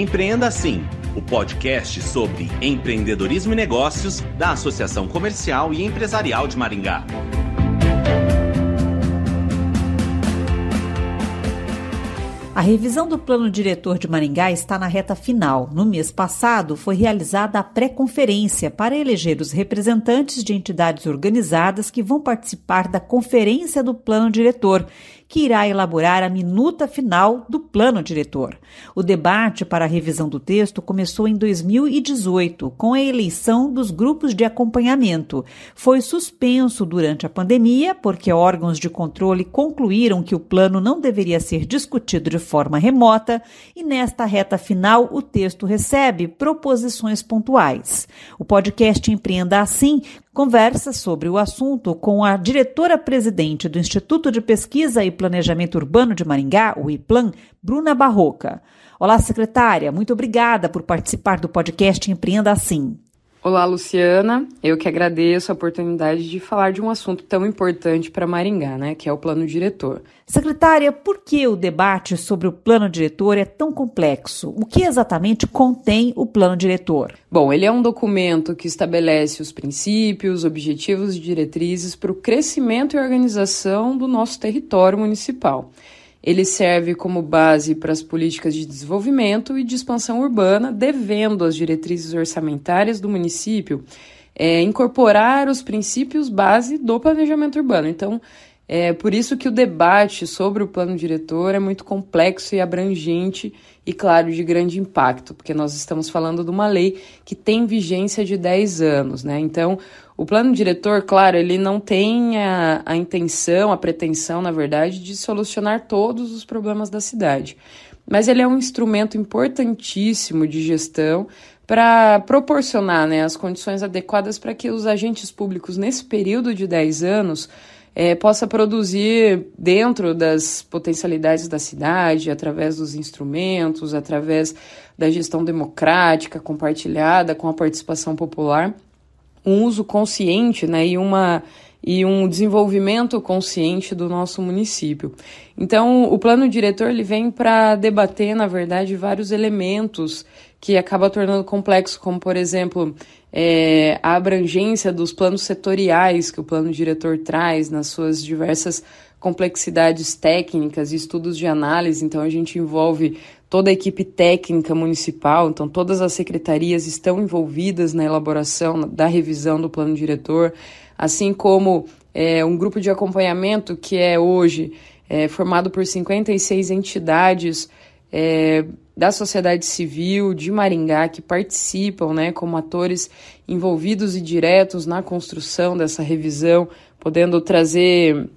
Empreenda Assim, o podcast sobre empreendedorismo e negócios da Associação Comercial e Empresarial de Maringá. A revisão do plano diretor de Maringá está na reta final. No mês passado, foi realizada a pré-conferência para eleger os representantes de entidades organizadas que vão participar da conferência do plano diretor que irá elaborar a minuta final do plano diretor. O debate para a revisão do texto começou em 2018, com a eleição dos grupos de acompanhamento. Foi suspenso durante a pandemia, porque órgãos de controle concluíram que o plano não deveria ser discutido de forma remota, e nesta reta final o texto recebe proposições pontuais. O podcast Empreenda Assim conversa sobre o assunto com a diretora-presidente do Instituto de Pesquisa e Planejamento Urbano de Maringá, o IPLAN, Bruna Barroca. Olá, secretária, muito obrigada por participar do podcast Empreenda Assim. Olá, Luciana. Eu que agradeço a oportunidade de falar de um assunto tão importante para Maringá, né, que é o plano diretor. Secretária, por que o debate sobre o plano diretor é tão complexo? O que exatamente contém o plano diretor? Bom, ele é um documento que estabelece os princípios, objetivos e diretrizes para o crescimento e organização do nosso território municipal. Ele serve como base para as políticas de desenvolvimento e de expansão urbana, devendo as diretrizes orçamentárias do município é, incorporar os princípios base do planejamento urbano. Então, é por isso que o debate sobre o plano diretor é muito complexo e abrangente e, claro, de grande impacto, porque nós estamos falando de uma lei que tem vigência de 10 anos, né? Então, o plano diretor, claro, ele não tem a, a intenção, a pretensão, na verdade, de solucionar todos os problemas da cidade. Mas ele é um instrumento importantíssimo de gestão para proporcionar né, as condições adequadas para que os agentes públicos, nesse período de 10 anos, é, possa produzir dentro das potencialidades da cidade, através dos instrumentos, através da gestão democrática compartilhada com a participação popular, um uso consciente né, e uma e um desenvolvimento consciente do nosso município. Então, o plano diretor ele vem para debater, na verdade, vários elementos que acaba tornando complexo, como, por exemplo, é, a abrangência dos planos setoriais que o plano diretor traz nas suas diversas complexidades técnicas e estudos de análise. Então, a gente envolve toda a equipe técnica municipal, então todas as secretarias estão envolvidas na elaboração da revisão do plano diretor, assim como é, um grupo de acompanhamento que é hoje é, formado por 56 entidades é, da sociedade civil de Maringá que participam, né, como atores envolvidos e diretos na construção dessa revisão, podendo trazer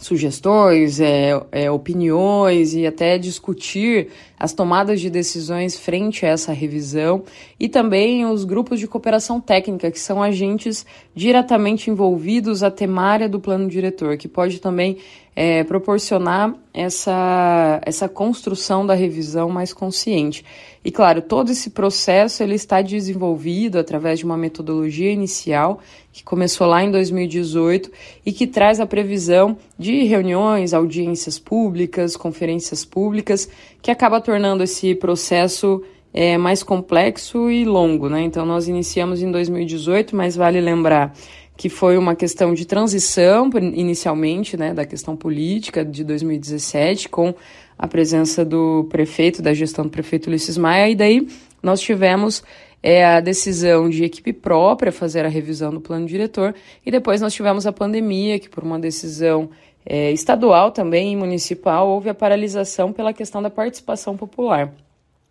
sugestões, é, é, opiniões e até discutir as tomadas de decisões frente a essa revisão. E também os grupos de cooperação técnica, que são agentes diretamente envolvidos à temária do plano diretor, que pode também é, proporcionar essa, essa construção da revisão mais consciente. E claro, todo esse processo ele está desenvolvido através de uma metodologia inicial que começou lá em 2018 e que traz a previsão de reuniões, audiências públicas, conferências públicas, que acaba tornando esse processo é, mais complexo e longo. Né? Então, nós iniciamos em 2018, mas vale lembrar que foi uma questão de transição, inicialmente, né, da questão política de 2017, com a presença do prefeito, da gestão do prefeito Ulisses Maia, e daí nós tivemos é, a decisão de equipe própria fazer a revisão do plano diretor, e depois nós tivemos a pandemia, que por uma decisão é, estadual também e municipal houve a paralisação pela questão da participação popular.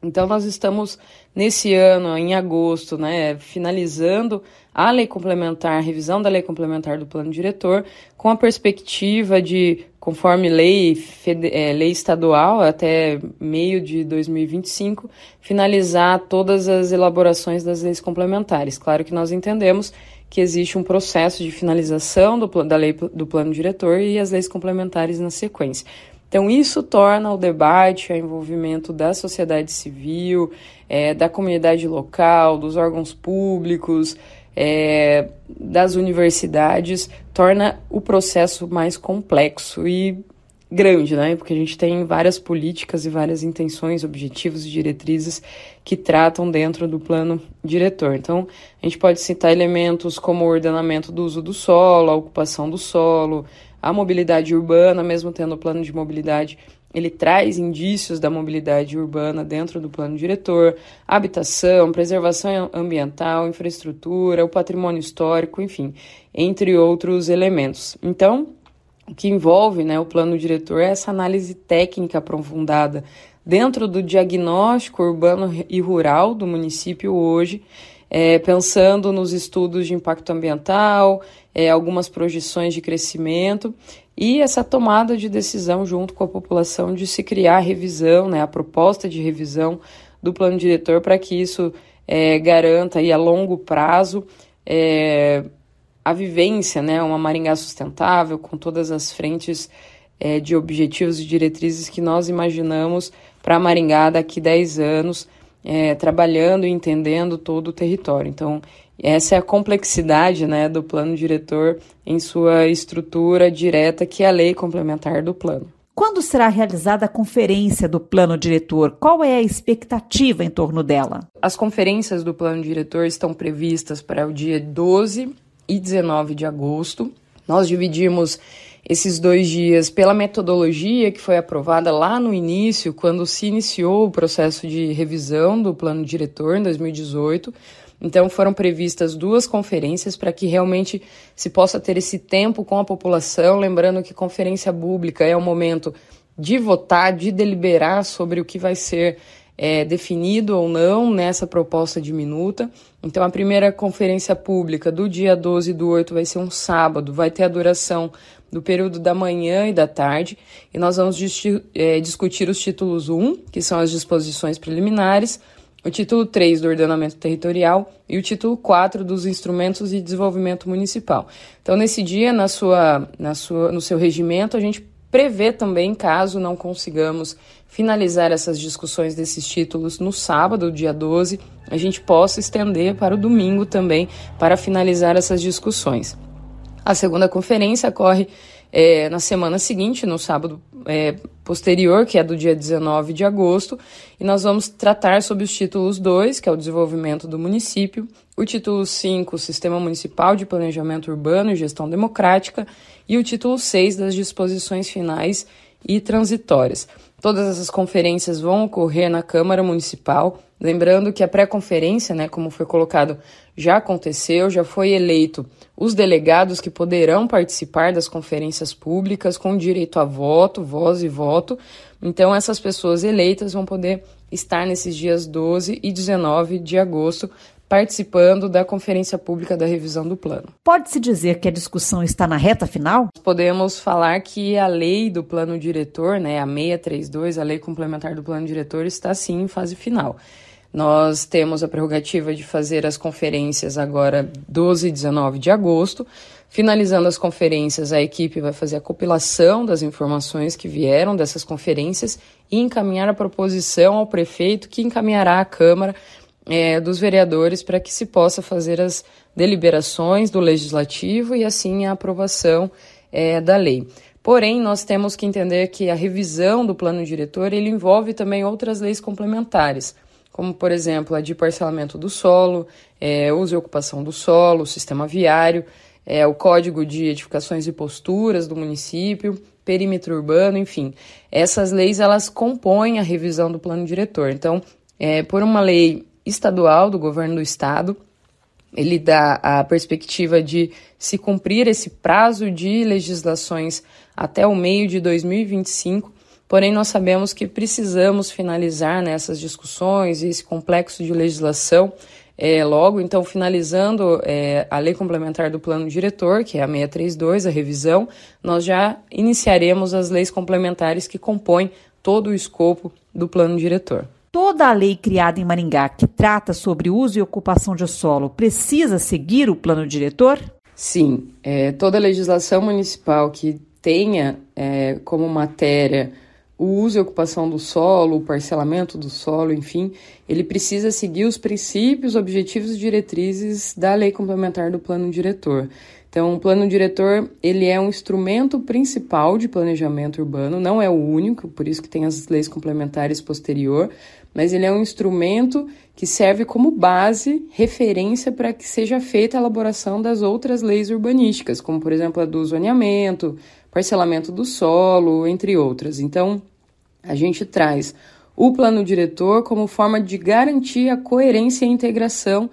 Então, nós estamos nesse ano, em agosto, né, finalizando a lei complementar, a revisão da lei complementar do plano diretor, com a perspectiva de, conforme lei, é, lei estadual, até meio de 2025, finalizar todas as elaborações das leis complementares. Claro que nós entendemos que existe um processo de finalização do, da lei do plano diretor e as leis complementares na sequência. Então, isso torna o debate, o envolvimento da sociedade civil, é, da comunidade local, dos órgãos públicos, é, das universidades, torna o processo mais complexo e grande, né? Porque a gente tem várias políticas e várias intenções, objetivos e diretrizes que tratam dentro do plano diretor. Então, a gente pode citar elementos como o ordenamento do uso do solo, a ocupação do solo, a mobilidade urbana, mesmo tendo o plano de mobilidade, ele traz indícios da mobilidade urbana dentro do plano diretor, habitação, preservação ambiental, infraestrutura, o patrimônio histórico, enfim, entre outros elementos. Então, o que envolve né, o plano diretor é essa análise técnica aprofundada dentro do diagnóstico urbano e rural do município hoje, é, pensando nos estudos de impacto ambiental, é, algumas projeções de crescimento e essa tomada de decisão junto com a população de se criar a revisão, né, a proposta de revisão do plano diretor para que isso é, garanta aí, a longo prazo é, a vivência, né, uma Maringá sustentável, com todas as frentes é, de objetivos e diretrizes que nós imaginamos para Maringá daqui 10 anos, é, trabalhando e entendendo todo o território. Então, essa é a complexidade né, do plano diretor em sua estrutura direta, que é a lei complementar do plano. Quando será realizada a conferência do plano diretor? Qual é a expectativa em torno dela? As conferências do plano diretor estão previstas para o dia 12 e 19 de agosto. Nós dividimos esses dois dias pela metodologia que foi aprovada lá no início, quando se iniciou o processo de revisão do plano diretor em 2018. Então foram previstas duas conferências para que realmente se possa ter esse tempo com a população, lembrando que conferência pública é o momento de votar, de deliberar sobre o que vai ser é, definido ou não nessa proposta de minuta. Então, a primeira conferência pública do dia 12 do 8 vai ser um sábado, vai ter a duração do período da manhã e da tarde, e nós vamos é, discutir os títulos 1, que são as disposições preliminares, o título 3 do ordenamento territorial e o título 4 dos instrumentos de desenvolvimento municipal. Então, nesse dia, na sua, na sua, no seu regimento, a gente prevê também, caso não consigamos finalizar essas discussões desses títulos no sábado, dia 12, a gente possa estender para o domingo também para finalizar essas discussões. A segunda conferência ocorre é, na semana seguinte, no sábado é, posterior, que é do dia 19 de agosto, e nós vamos tratar sobre os títulos 2, que é o desenvolvimento do município, o título 5, Sistema Municipal de Planejamento Urbano e Gestão Democrática, e o título 6 das disposições finais e transitórias. Todas essas conferências vão ocorrer na Câmara Municipal. Lembrando que a pré-conferência, né, como foi colocado, já aconteceu, já foi eleito os delegados que poderão participar das conferências públicas com direito a voto, voz e voto. Então, essas pessoas eleitas vão poder estar nesses dias 12 e 19 de agosto participando da conferência pública da revisão do plano. Pode-se dizer que a discussão está na reta final? Podemos falar que a lei do plano diretor, né, a 632, a lei complementar do plano diretor, está sim em fase final. Nós temos a prerrogativa de fazer as conferências agora 12 e 19 de agosto. Finalizando as conferências, a equipe vai fazer a compilação das informações que vieram dessas conferências e encaminhar a proposição ao prefeito, que encaminhará à Câmara é, dos vereadores para que se possa fazer as deliberações do legislativo e assim a aprovação é, da lei. Porém, nós temos que entender que a revisão do plano diretor ele envolve também outras leis complementares, como por exemplo a de parcelamento do solo, é, uso e ocupação do solo, sistema viário, é, o código de edificações e posturas do município, perímetro urbano, enfim. Essas leis elas compõem a revisão do plano diretor. Então, é, por uma lei estadual do governo do estado. Ele dá a perspectiva de se cumprir esse prazo de legislações até o meio de 2025. Porém, nós sabemos que precisamos finalizar nessas né, discussões e esse complexo de legislação é, logo. Então, finalizando é, a lei complementar do plano diretor, que é a 632, a revisão, nós já iniciaremos as leis complementares que compõem todo o escopo do plano diretor. Toda a lei criada em Maringá que trata sobre uso e ocupação de solo precisa seguir o plano diretor? Sim, é, toda legislação municipal que tenha é, como matéria o uso e ocupação do solo, o parcelamento do solo, enfim, ele precisa seguir os princípios, objetivos e diretrizes da lei complementar do plano diretor. Então, o plano diretor, ele é um instrumento principal de planejamento urbano, não é o único, por isso que tem as leis complementares posterior, mas ele é um instrumento que serve como base, referência para que seja feita a elaboração das outras leis urbanísticas, como por exemplo a do zoneamento, parcelamento do solo, entre outras. Então, a gente traz o plano diretor como forma de garantir a coerência e a integração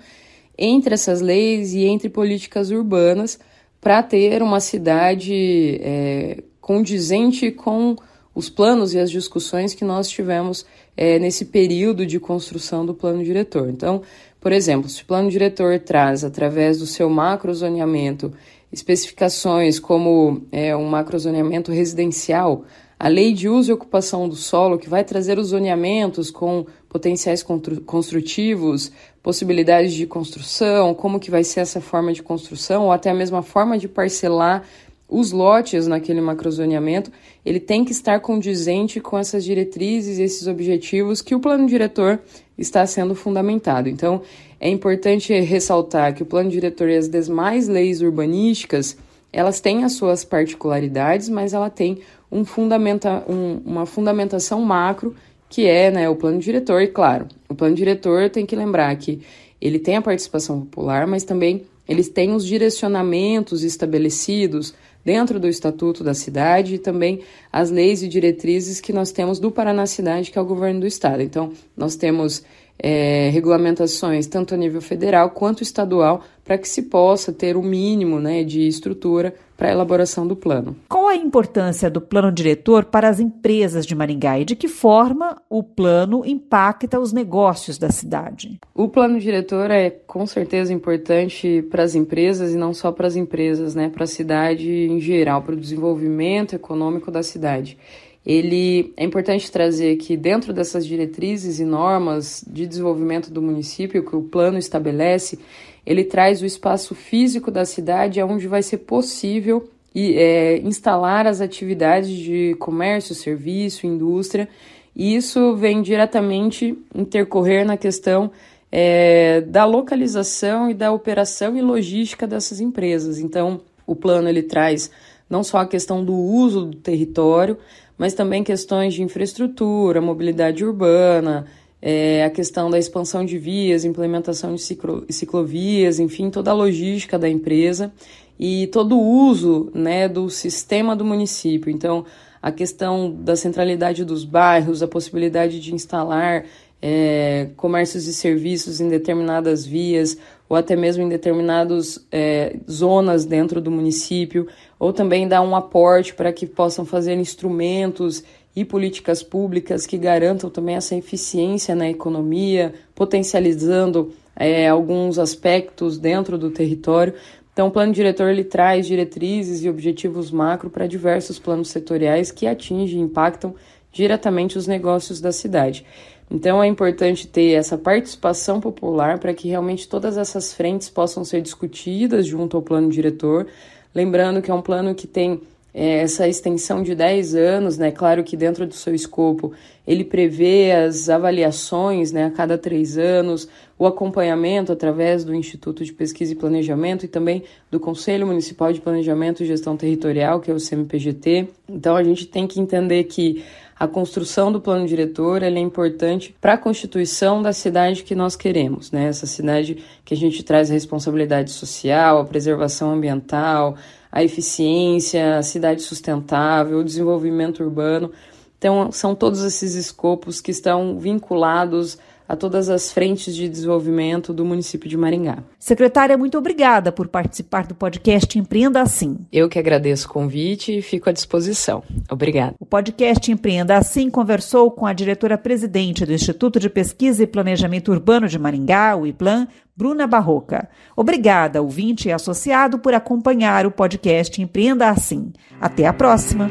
entre essas leis e entre políticas urbanas para ter uma cidade é, condizente com os planos e as discussões que nós tivemos é, nesse período de construção do plano diretor. Então, por exemplo, se o plano diretor traz, através do seu macrozoneamento, especificações como é, um macrozoneamento residencial, a lei de uso e ocupação do solo, que vai trazer os zoneamentos com potenciais construtivos, possibilidades de construção, como que vai ser essa forma de construção, ou até a mesma forma de parcelar os lotes naquele macrozoneamento, ele tem que estar condizente com essas diretrizes esses objetivos que o plano diretor está sendo fundamentado. Então, é importante ressaltar que o plano diretor e as demais leis urbanísticas, elas têm as suas particularidades, mas ela tem um fundamenta, um, uma fundamentação macro que é né, o plano diretor. E claro, o plano diretor tem que lembrar que ele tem a participação popular, mas também eles têm os direcionamentos estabelecidos dentro do Estatuto da Cidade e também as leis e diretrizes que nós temos do Paraná Cidade, que é o governo do Estado. Então, nós temos é, regulamentações tanto a nível federal quanto estadual para que se possa ter o mínimo né, de estrutura para a elaboração do plano. Qual a importância do plano diretor para as empresas de Maringá e de que forma o plano impacta os negócios da cidade? O plano diretor é com certeza importante para as empresas e não só para as empresas, né, para a cidade em geral, para o desenvolvimento econômico da cidade ele é importante trazer que dentro dessas diretrizes e normas de desenvolvimento do município que o plano estabelece, ele traz o espaço físico da cidade onde vai ser possível é, instalar as atividades de comércio, serviço, indústria, e isso vem diretamente intercorrer na questão é, da localização e da operação e logística dessas empresas. Então, o plano ele traz não só a questão do uso do território, mas também questões de infraestrutura, mobilidade urbana, é, a questão da expansão de vias, implementação de ciclo, ciclovias, enfim, toda a logística da empresa e todo o uso né, do sistema do município. Então, a questão da centralidade dos bairros, a possibilidade de instalar é, comércios e serviços em determinadas vias ou até mesmo em determinadas é, zonas dentro do município, ou também dar um aporte para que possam fazer instrumentos e políticas públicas que garantam também essa eficiência na economia, potencializando é, alguns aspectos dentro do território. Então, o plano diretor ele traz diretrizes e objetivos macro para diversos planos setoriais que atingem e impactam diretamente os negócios da cidade. Então é importante ter essa participação popular para que realmente todas essas frentes possam ser discutidas junto ao plano diretor. Lembrando que é um plano que tem é, essa extensão de 10 anos, né? Claro que dentro do seu escopo ele prevê as avaliações né, a cada três anos, o acompanhamento através do Instituto de Pesquisa e Planejamento e também do Conselho Municipal de Planejamento e Gestão Territorial, que é o CMPGT. Então a gente tem que entender que a construção do plano diretor é importante para a constituição da cidade que nós queremos, né? Essa cidade que a gente traz a responsabilidade social, a preservação ambiental, a eficiência, a cidade sustentável, o desenvolvimento urbano. Então, são todos esses escopos que estão vinculados a todas as frentes de desenvolvimento do município de Maringá. Secretária, muito obrigada por participar do podcast Empreenda Assim. Eu que agradeço o convite e fico à disposição. Obrigada. O podcast Empreenda Assim conversou com a diretora-presidente do Instituto de Pesquisa e Planejamento Urbano de Maringá, o IPLAN, Bruna Barroca. Obrigada, ouvinte e associado, por acompanhar o podcast Empreenda Assim. Até a próxima.